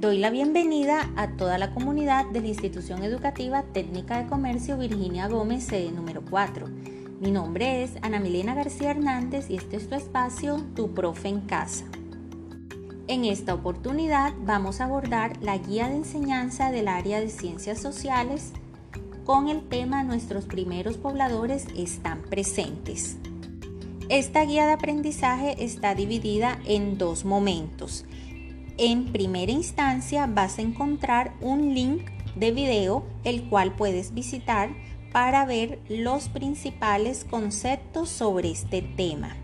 Doy la bienvenida a toda la comunidad de la Institución Educativa Técnica de Comercio Virginia Gómez, sede número 4. Mi nombre es Ana Milena García Hernández y este es tu espacio, Tu Profe en Casa. En esta oportunidad vamos a abordar la guía de enseñanza del área de ciencias sociales con el tema Nuestros primeros pobladores están presentes. Esta guía de aprendizaje está dividida en dos momentos. En primera instancia vas a encontrar un link de video el cual puedes visitar para ver los principales conceptos sobre este tema.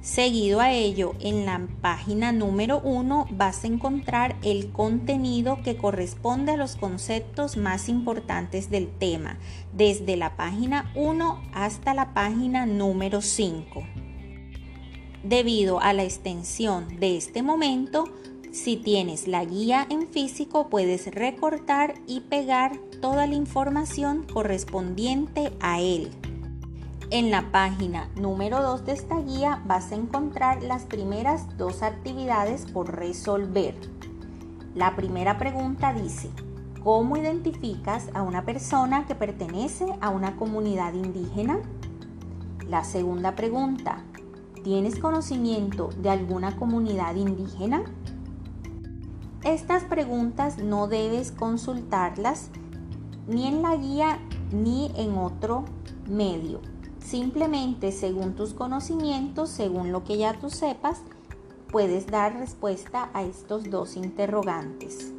Seguido a ello, en la página número 1 vas a encontrar el contenido que corresponde a los conceptos más importantes del tema, desde la página 1 hasta la página número 5. Debido a la extensión de este momento, si tienes la guía en físico, puedes recortar y pegar toda la información correspondiente a él. En la página número 2 de esta guía vas a encontrar las primeras dos actividades por resolver. La primera pregunta dice, ¿cómo identificas a una persona que pertenece a una comunidad indígena? La segunda pregunta, ¿tienes conocimiento de alguna comunidad indígena? Estas preguntas no debes consultarlas ni en la guía ni en otro medio. Simplemente según tus conocimientos, según lo que ya tú sepas, puedes dar respuesta a estos dos interrogantes.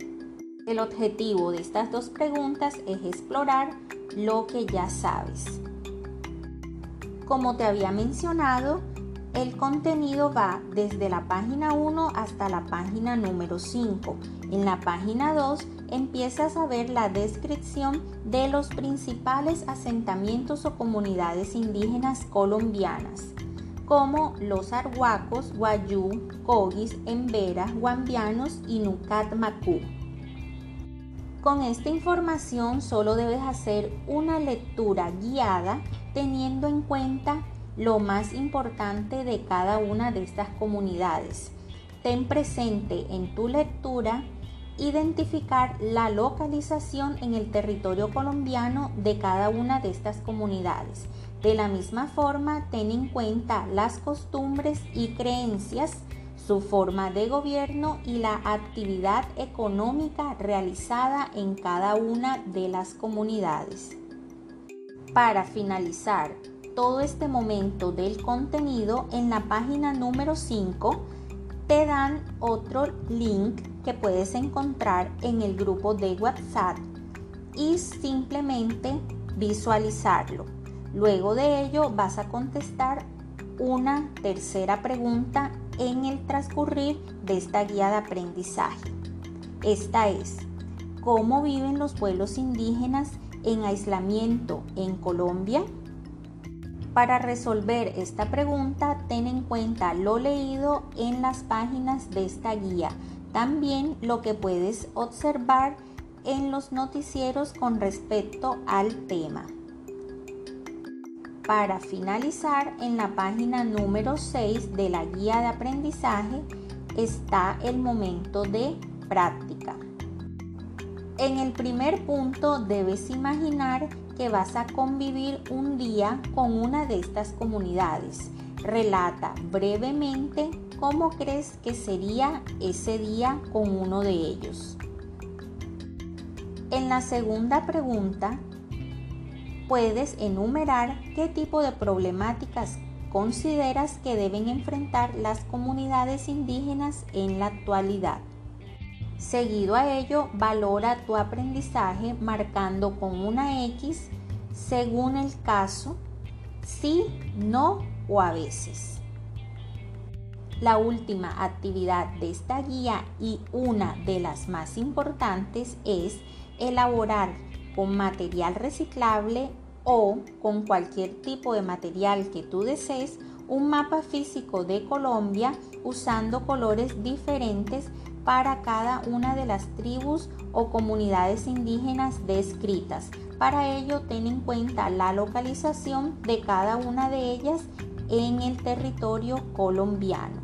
El objetivo de estas dos preguntas es explorar lo que ya sabes. Como te había mencionado, el contenido va desde la página 1 hasta la página número 5. En la página 2 empiezas a ver la descripción de los principales asentamientos o comunidades indígenas colombianas, como los arhuacos, guayú, cogis, emberas, guambianos y nucat macú. Con esta información solo debes hacer una lectura guiada teniendo en cuenta lo más importante de cada una de estas comunidades. Ten presente en tu lectura identificar la localización en el territorio colombiano de cada una de estas comunidades. De la misma forma, ten en cuenta las costumbres y creencias, su forma de gobierno y la actividad económica realizada en cada una de las comunidades. Para finalizar, todo este momento del contenido, en la página número 5 te dan otro link que puedes encontrar en el grupo de WhatsApp y simplemente visualizarlo. Luego de ello vas a contestar una tercera pregunta en el transcurrir de esta guía de aprendizaje. Esta es, ¿cómo viven los pueblos indígenas en aislamiento en Colombia? Para resolver esta pregunta, ten en cuenta lo leído en las páginas de esta guía, también lo que puedes observar en los noticieros con respecto al tema. Para finalizar, en la página número 6 de la guía de aprendizaje está el momento de práctica. En el primer punto debes imaginar que vas a convivir un día con una de estas comunidades. Relata brevemente cómo crees que sería ese día con uno de ellos. En la segunda pregunta, puedes enumerar qué tipo de problemáticas consideras que deben enfrentar las comunidades indígenas en la actualidad. Seguido a ello, valora tu aprendizaje marcando con una X según el caso, sí, no o a veces. La última actividad de esta guía y una de las más importantes es elaborar con material reciclable o con cualquier tipo de material que tú desees un mapa físico de Colombia usando colores diferentes para cada una de las tribus o comunidades indígenas descritas. Para ello, ten en cuenta la localización de cada una de ellas en el territorio colombiano.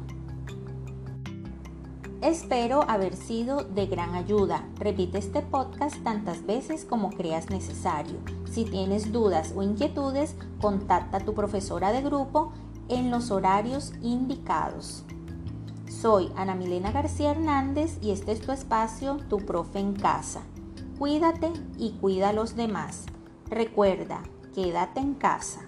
Espero haber sido de gran ayuda. Repite este podcast tantas veces como creas necesario. Si tienes dudas o inquietudes, contacta a tu profesora de grupo en los horarios indicados. Soy Ana Milena García Hernández y este es tu espacio, tu profe en casa. Cuídate y cuida a los demás. Recuerda, quédate en casa.